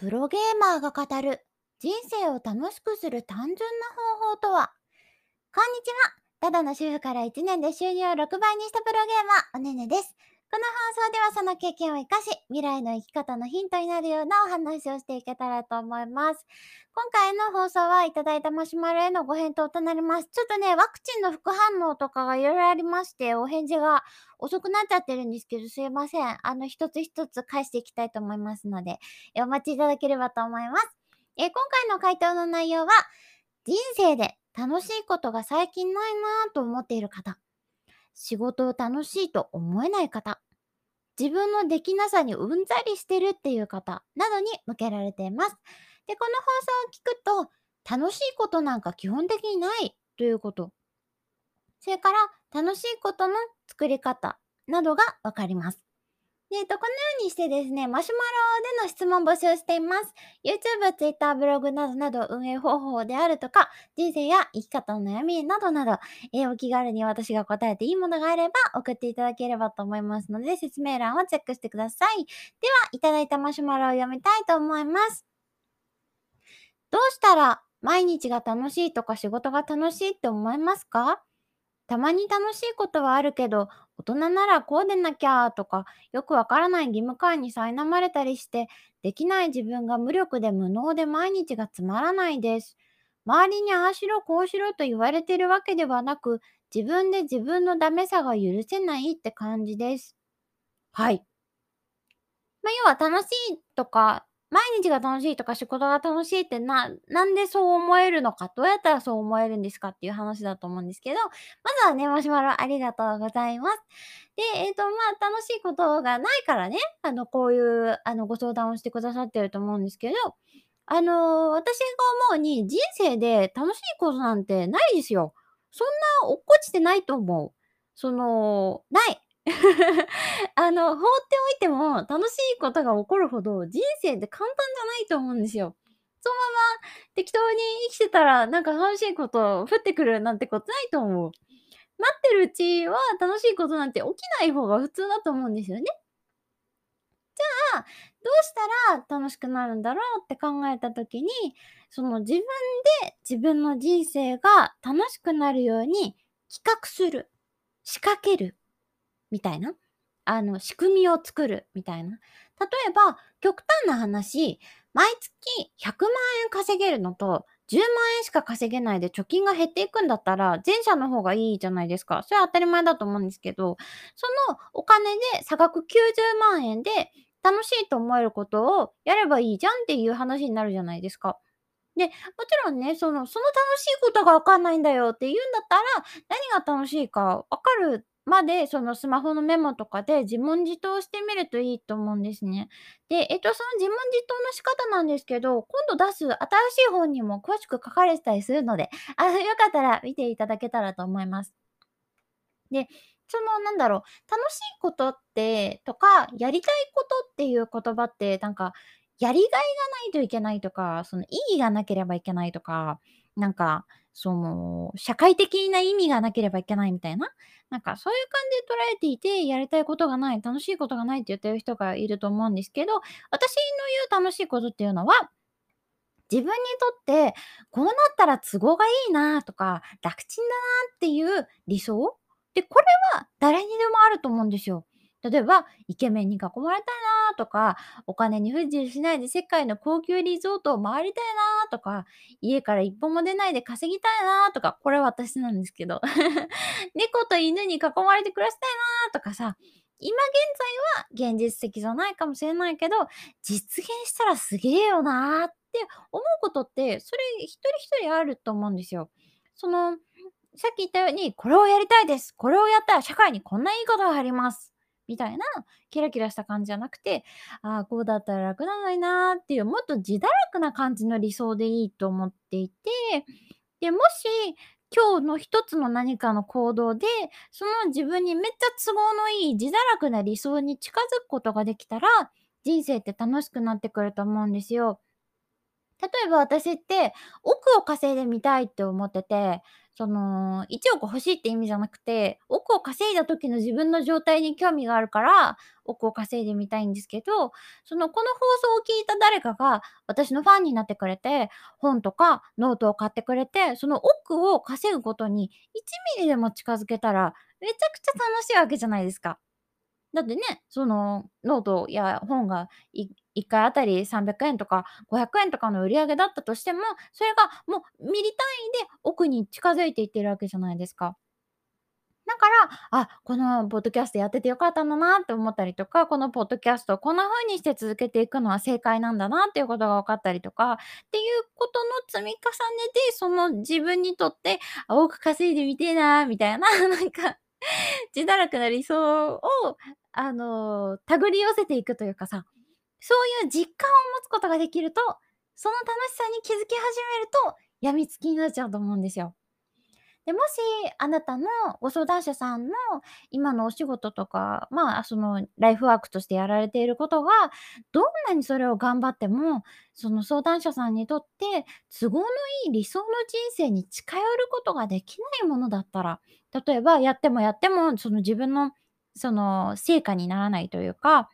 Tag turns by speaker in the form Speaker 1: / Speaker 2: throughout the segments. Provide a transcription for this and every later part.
Speaker 1: プロゲーマーが語る人生を楽しくする単純な方法とは？こんにちはただの主婦から1年で収入を6倍にしたプロゲーマー、おねねです。この放送ではその経験を活かし、未来の生き方のヒントになるようなお話をしていけたらと思います。今回の放送はいただいたマシュマロへのご返答となります。ちょっとね、ワクチンの副反応とかがいろいろありまして、お返事が遅くなっちゃってるんですけど、すいません。あの、一つ一つ返していきたいと思いますので、お待ちいただければと思います。え今回の回答の内容は、人生で楽しいことが最近ないなぁと思っている方、仕事を楽しいと思えない方、自分のできなさにうんざりしてるっていう方などに向けられています。で、この放送を聞くと、楽しいことなんか基本的にないということ。それから、楽しいことの作り方などがわかります。で、えっと、このようにしてですね、マシュマロでの質問募集しています。YouTube、Twitter、ブログなどなど運営方法であるとか、人生や生き方の悩みなどなど、えー、お気軽に私が答えていいものがあれば送っていただければと思いますので、説明欄をチェックしてください。では、いただいたマシュマロを読みたいと思います。どうしたら毎日が楽しいとか仕事が楽しいって思いますか？たまに楽しいことはあるけど、大人ならこうでなきゃとか、よくわからない義務感に苛まれたりして、できない自分が無力で無能で毎日がつまらないです。周りにああしろこうしろと言われてるわけではなく、自分で自分のダメさが許せないって感じです。はい。まあ、要は楽しいとか、毎日が楽しいとか仕事が楽しいってな、なんでそう思えるのか、どうやったらそう思えるんですかっていう話だと思うんですけど、まずはね、マシュマロありがとうございます。で、えっ、ー、と、まあ、楽しいことがないからね、あの、こういう、あの、ご相談をしてくださってると思うんですけど、あのー、私が思うに、人生で楽しいことなんてないですよ。そんな落っこちてないと思う。その、ない。あの、放っておいても楽しいことが起こるほど人生って簡単じゃないと思うんですよ。そのまま適当に生きてたらなんか楽しいこと降ってくるなんてことないと思う。待ってるうちは楽しいことなんて起きない方が普通だと思うんですよね。じゃあ、どうしたら楽しくなるんだろうって考えた時に、その自分で自分の人生が楽しくなるように企画する、仕掛ける、みたいな？あの、仕組みを作るみたいな？例えば、極端な話、毎月100万円稼げるのと、10万円しか稼げないで貯金が減っていくんだったら、前者の方がいいじゃないですか。それは当たり前だと思うんですけど、そのお金で差額90万円で楽しいと思えることをやればいいじゃんっていう話になるじゃないですか。で、もちろんね、その、その楽しいことがわかんないんだよって言うんだったら、何が楽しいかわかるまで、そのスマホのメモとかで自問自答してみるといいと思うんですね。で、えっと、その自問自答の仕方なんですけど、今度出す新しい本にも詳しく書かれてたりするので、あ、よかったら見ていただけたらと思います。で、その、なんだろう、楽しいことって、とか、やりたいことっていう言葉って、なんか、やりがいがないといけないとか、その意義がなければいけないとか、なんか、その、社会的な意味がなければいけないみたいな、なんかそういう感じで捉えていて、やりたいことがない、楽しいことがないって言ってる人がいると思うんですけど、私の言う楽しいことっていうのは、自分にとって、こうなったら都合がいいなとか、楽ちんだなっていう理想？で、これは誰にでもあると思うんですよ。例えば、イケメンに囲まれたいなとか、お金に不自由しないで世界の高級リゾートを回りたいなとか、家から一歩も出ないで稼ぎたいなとか、これは私なんですけど。猫と犬に囲まれて暮らしたいなとかさ、今現在は現実的じゃないかもしれないけど、実現したらすげえよなって思うことって、それ一人一人あると思うんですよ。その、さっき言ったように、これをやりたいです。これをやったら社会にこんないいことがあります。みたいなキラキラした感じじゃなくて、ああ、こうだったら楽なのになーっていう、もっと自堕落な感じの理想でいいと思っていて、で、もし、今日の一つの何かの行動で、その自分にめっちゃ都合のいい自堕落な理想に近づくことができたら、人生って楽しくなってくると思うんですよ。例えば私って億を稼いでみたいって思ってて、その、1億欲しいって意味じゃなくて、億を稼いだ時の自分の状態に興味があるから、億を稼いでみたいんですけど、その、この放送を聞いた誰かが私のファンになってくれて、本とかノートを買ってくれて、その億を稼ぐことに1ミリでも近づけたら、めちゃくちゃ楽しいわけじゃないですか。だってね、そのノートや本が1回あたり300円とか500円とかの売り上げだったとしても、それがもうミリ単位で奥に近づいていってるわけじゃないですか。だから、あ、このポッドキャストやっててよかったんだなって思ったりとか、このポッドキャストをこんな風にして続けていくのは正解なんだなっていうことが分かったりとか、っていうことの積み重ねで、その自分にとって、多く稼いでみてえなみたいな、なんか 自堕落な理想を、あの、手繰り寄せていくというかさ、そういう実感を持つことができると、その楽しさに気づき始めると、病みつきになっちゃうと思うんですよ。で、もし、あなたのご相談者さんの今のお仕事とか、まあ、そのライフワークとしてやられていることが、どんなにそれを頑張っても、その相談者さんにとって都合のいい理想の人生に近寄ることができないものだったら、例えばやってもやっても、その自分のその成果にならないというか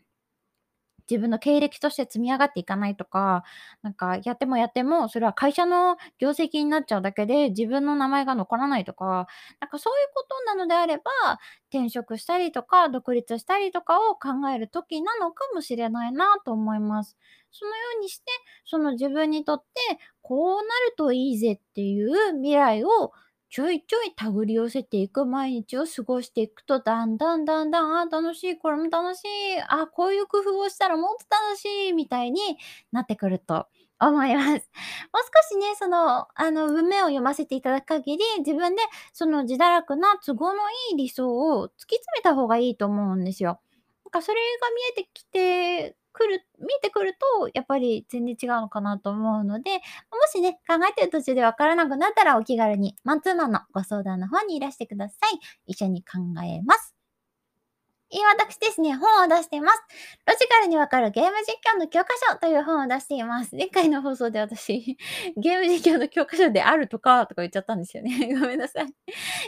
Speaker 1: 自分の経歴として積み上がっていかないとか、なんかやってもやっても、それは会社の業績になっちゃうだけで、自分の名前が残らないとか、なんかそういうことなのであれば、転職したりとか、独立したりとかを考える時なのかもしれないなと思います。そのようにして、その自分にとって、こうなるといいぜっていう未来をちょいちょい手繰り寄せていく毎日を過ごしていくと、だんだんだんだん、あ、楽しい、これも楽しい、あ、こういう工夫をしたらもっと楽しい、みたいになってくると思います。もう少しね、その、あの、文面を読ませていただく限り、自分でその自堕落な都合のいい理想を突き詰めた方がいいと思うんですよ。なんかそれが見えてきてくる、見てくると、やっぱり全然違うのかなと思うので、もしね、考えてる途中で分からなくなったらお気軽にマンツーマンのご相談の方にいらしてください。一緒に考えます。え私ですね、本を出しています。ロジカルにわかるゲーム実況の教科書という本を出しています。前回の放送で私、ゲーム実況の教科書であるとか、とか言っちゃったんですよね。ごめんなさい。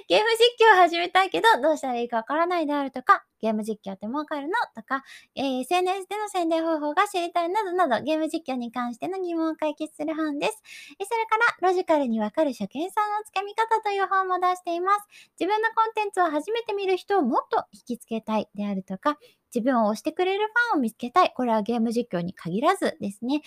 Speaker 1: ゲーム実況を始めたいけど、どうしたらいいかわからないであるとか、ゲーム実況って儲かるのとか、えー、SNS での宣伝方法が知りたいなどなど、ゲーム実況に関しての疑問を解決する本です。それから、ロジカルにわかる初見さんのつかみ方という本も出しています。自分のコンテンツを初めて見る人をもっと引きつけたいであるとか、自分を推してくれるファンを見つけたい。これはゲーム実況に限らずですね。どうや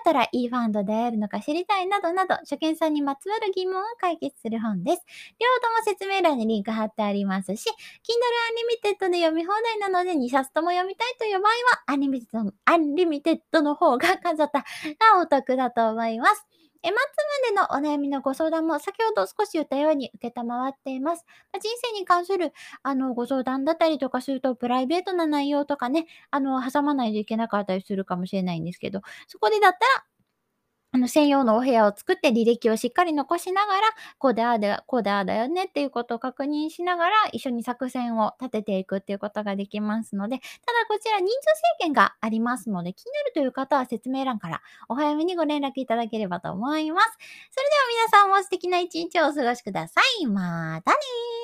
Speaker 1: ったらいいファンと出会えるのか知りたいなどなど、初見さんにまつわる疑問を解決する本です。両方とも説明欄にリンク貼ってありますし、Kindle Unlimited で読み放題なので2冊とも読みたいという場合は、 Unlimited、Unlimited の方が数ったがお得だと思います。え、マッツまでのお悩みのご相談も先ほど少し言ったように受けたまわっています。ま人生に関するあのご相談だったりとかするとプライベートな内容とかね、あの挟まないといけなかったりするかもしれないんですけど、そこでだったらあの、専用のお部屋を作って履歴をしっかり残しながら、こうでああで、こうでああだよねっていうことを確認しながら、一緒に作戦を立てていくっていうことができますので、ただこちら人数制限がありますので、気になるという方は説明欄からお早めにご連絡いただければと思います。それでは皆さんも素敵な一日をお過ごしください。またねー